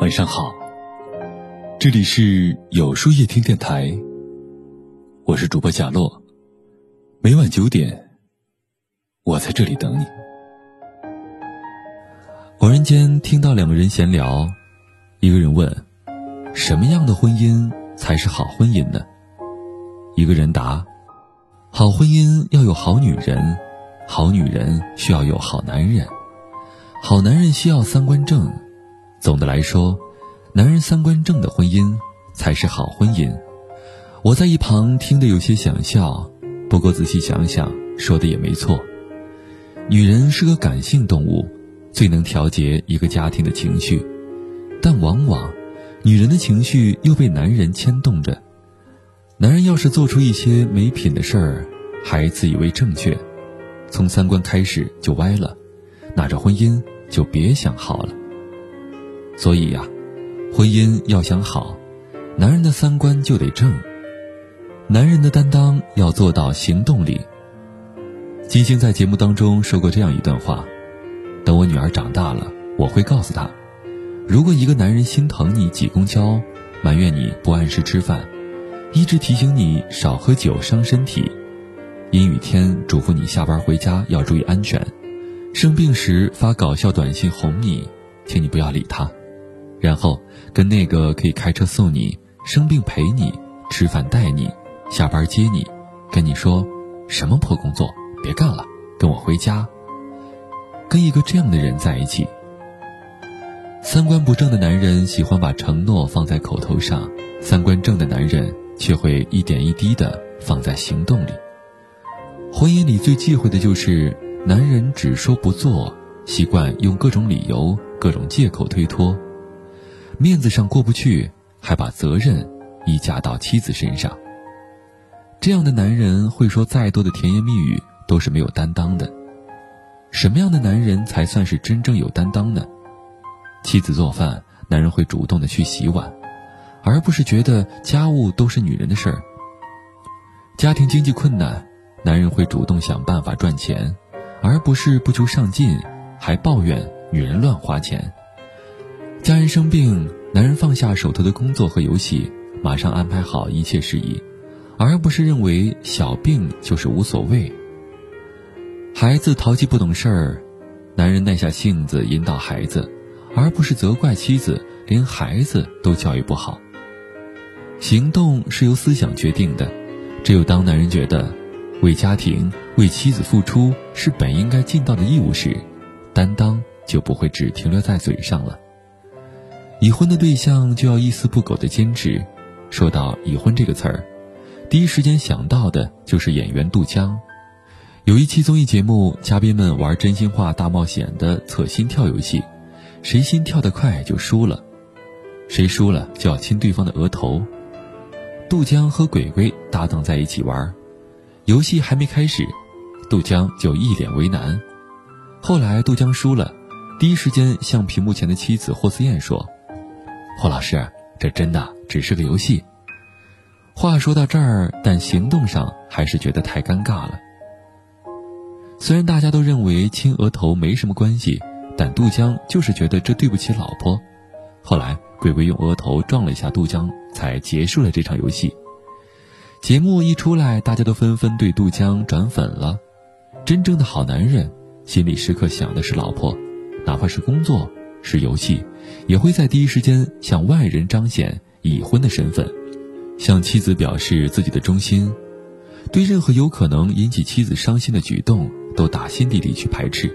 晚上好，这里是有书夜听电台，我是主播贾洛，每晚九点，我在这里等你。偶然间听到两个人闲聊，一个人问：“什么样的婚姻才是好婚姻呢？”一个人答：“好婚姻要有好女人，好女人需要有好男人，好男人需要三观正。”总的来说，男人三观正的婚姻才是好婚姻。我在一旁听得有些想笑，不过仔细想想，说的也没错。女人是个感性动物，最能调节一个家庭的情绪，但往往，女人的情绪又被男人牵动着。男人要是做出一些没品的事儿，还自以为正确，从三观开始就歪了，那这婚姻就别想好了。所以呀，婚姻要想好，男人的三观就得正。男人的担当要做到行动里。金星在节目当中说过这样一段话：等我女儿长大了，我会告诉她，如果一个男人心疼你挤公交，埋怨你不按时吃饭，一直提醒你少喝酒伤身体，阴雨天嘱咐你下班回家要注意安全，生病时发搞笑短信哄你，请你不要理他。然后跟那个可以开车送你、生病陪你、吃饭带你、下班接你，跟你说什么破工作别干了，跟我回家。跟一个这样的人在一起，三观不正的男人喜欢把承诺放在口头上，三观正的男人却会一点一滴的放在行动里。婚姻里最忌讳的就是男人只说不做，习惯用各种理由、各种借口推脱。面子上过不去，还把责任一加到妻子身上。这样的男人会说再多的甜言蜜语，都是没有担当的。什么样的男人才算是真正有担当呢？妻子做饭，男人会主动的去洗碗，而不是觉得家务都是女人的事儿。家庭经济困难，男人会主动想办法赚钱，而不是不求上进，还抱怨女人乱花钱。家人生病，男人放下手头的工作和游戏，马上安排好一切事宜，而不是认为小病就是无所谓。孩子淘气不懂事儿，男人耐下性子引导孩子，而不是责怪妻子连孩子都教育不好。行动是由思想决定的，只有当男人觉得为家庭、为妻子付出是本应该尽到的义务时，担当就不会只停留在嘴上了。已婚的对象就要一丝不苟的坚持。说到已婚这个词儿，第一时间想到的就是演员杜江。有一期综艺节目，嘉宾们玩真心话大冒险的测心跳游戏，谁心跳得快就输了，谁输了就要亲对方的额头。杜江和鬼鬼搭档在一起玩，游戏还没开始，杜江就一脸为难。后来杜江输了，第一时间向屏幕前的妻子霍思燕说。霍老师，这真的只是个游戏。话说到这儿，但行动上还是觉得太尴尬了。虽然大家都认为亲额头没什么关系，但杜江就是觉得这对不起老婆。后来，鬼鬼用额头撞了一下杜江，才结束了这场游戏。节目一出来，大家都纷纷对杜江转粉了。真正的好男人，心里时刻想的是老婆，哪怕是工作。是游戏，也会在第一时间向外人彰显已婚的身份，向妻子表示自己的忠心，对任何有可能引起妻子伤心的举动都打心底里去排斥，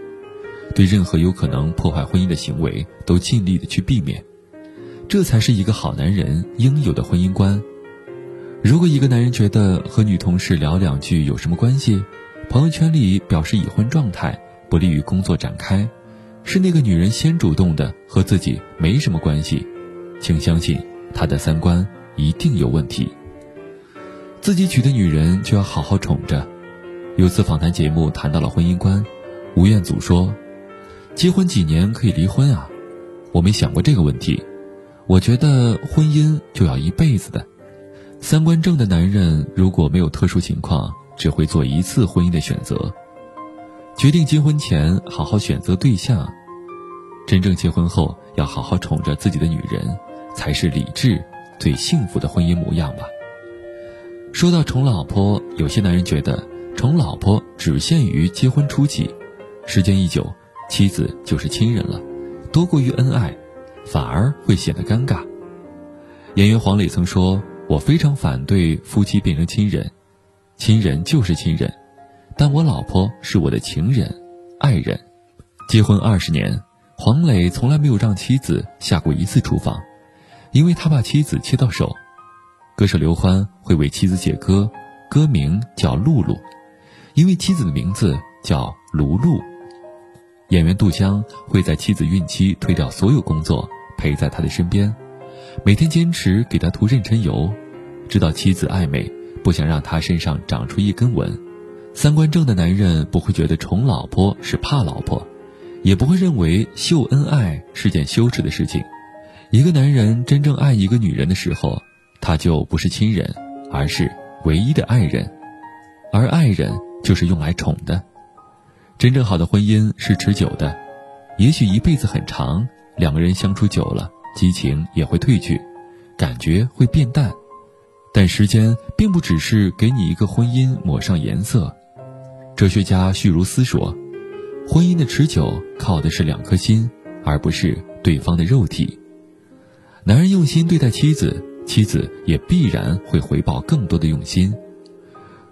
对任何有可能破坏婚姻的行为都尽力的去避免，这才是一个好男人应有的婚姻观。如果一个男人觉得和女同事聊两句有什么关系，朋友圈里表示已婚状态，不利于工作展开。是那个女人先主动的，和自己没什么关系，请相信他的三观一定有问题。自己娶的女人就要好好宠着。有次访谈节目谈到了婚姻观，吴彦祖说：“结婚几年可以离婚啊？我没想过这个问题。我觉得婚姻就要一辈子的。三观正的男人如果没有特殊情况，只会做一次婚姻的选择。”决定结婚前好好选择对象，真正结婚后要好好宠着自己的女人，才是理智、最幸福的婚姻模样吧。说到宠老婆，有些男人觉得宠老婆只限于结婚初期，时间一久，妻子就是亲人了，多过于恩爱，反而会显得尴尬。演员黄磊曾说：“我非常反对夫妻变成亲人，亲人就是亲人，但我老婆是我的情人、爱人。结婚二十年，黄磊从来没有让妻子下过一次厨房，因为他怕妻子切到手。”歌手刘欢会为妻子写歌，歌名叫《露露》，因为妻子的名字叫卢露。演员杜江会在妻子孕期推掉所有工作，陪在她的身边，每天坚持给她涂妊娠油，知道妻子爱美，不想让她身上长出一根纹。三观正的男人不会觉得宠老婆是怕老婆，也不会认为秀恩爱是件羞耻的事情。一个男人真正爱一个女人的时候。他就不是亲人，而是唯一的爱人，而爱人就是用来宠的。真正好的婚姻是持久的，也许一辈子很长，两个人相处久了，激情也会褪去，感觉会变淡。但时间并不只是给你一个婚姻抹上颜色。哲学家叙如斯说：“婚姻的持久靠的是两颗心，而不是对方的肉体。”男人用心对待妻子。妻子也必然会回报更多的用心，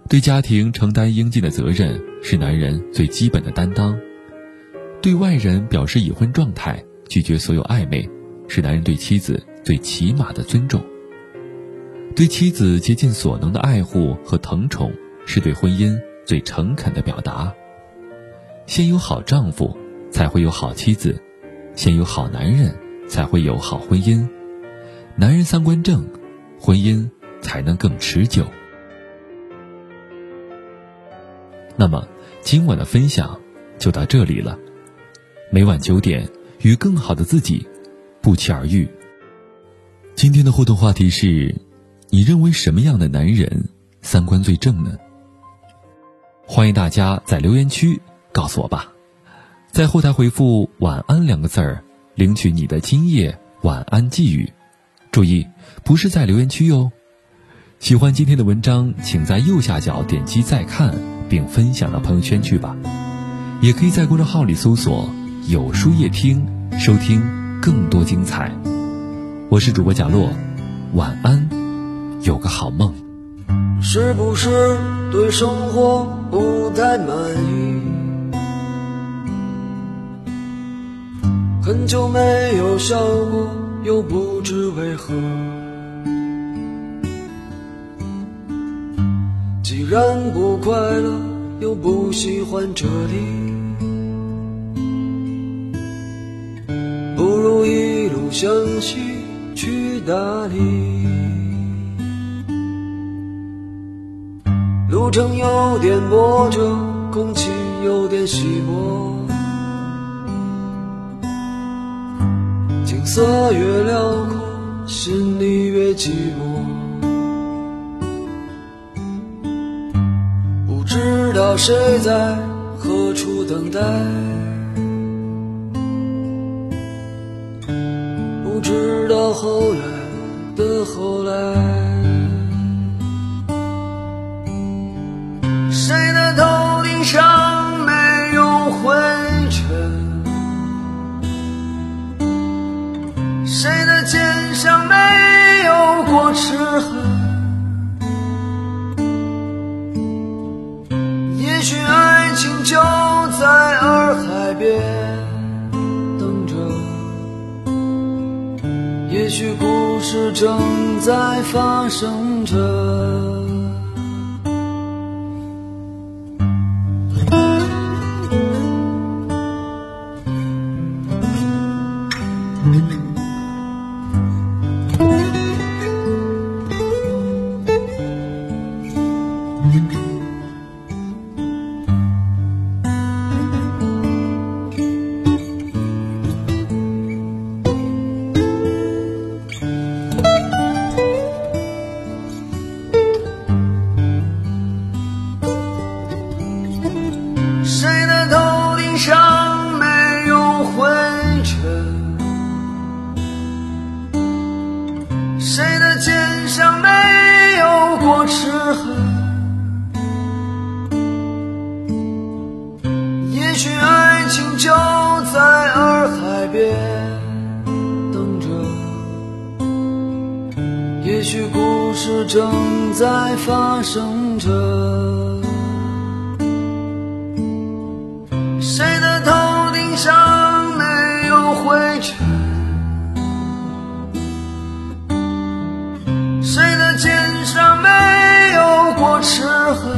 对家庭承担应尽的责任是男人最基本的担当；对外人表示已婚状态，拒绝所有暧昧，是男人对妻子最起码的尊重；对妻子竭尽所能的爱护和疼宠，是对婚姻最诚恳的表达。先有好丈夫，才会有好妻子；先有好男人，才会有好婚姻。男人三观正，婚姻才能更持久。那么，今晚的分享就到这里了。每晚九点，与更好的自己不期而遇。今天的互动话题是：你认为什么样的男人三观最正呢？欢迎大家在留言区告诉我吧。在后台回复“晚安”两个字儿，领取你的今夜晚安寄语。注意，不是在留言区哟。喜欢今天的文章，请在右下角点击再看，并分享到朋友圈去吧。也可以在公众号里搜索“有书夜听”，收听更多精彩。我是主播贾洛，晚安，有个好梦。是不是对生活不太满意？很久没有笑过。又不知为何，既然不快乐，又不喜欢这里，一路向西去大理。路程有点波折，空气有点稀薄。景色越辽阔，心里越寂寞。不知道谁在何处等待，直到后来的后来，谁的头？也许故事正在发生着。也许故事正在发生着。谁的头顶上没有灰尘？谁的肩上没有过齿痕？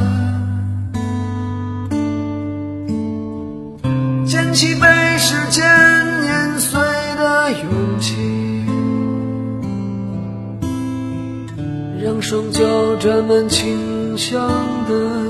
捡起让双脚沾满清香的。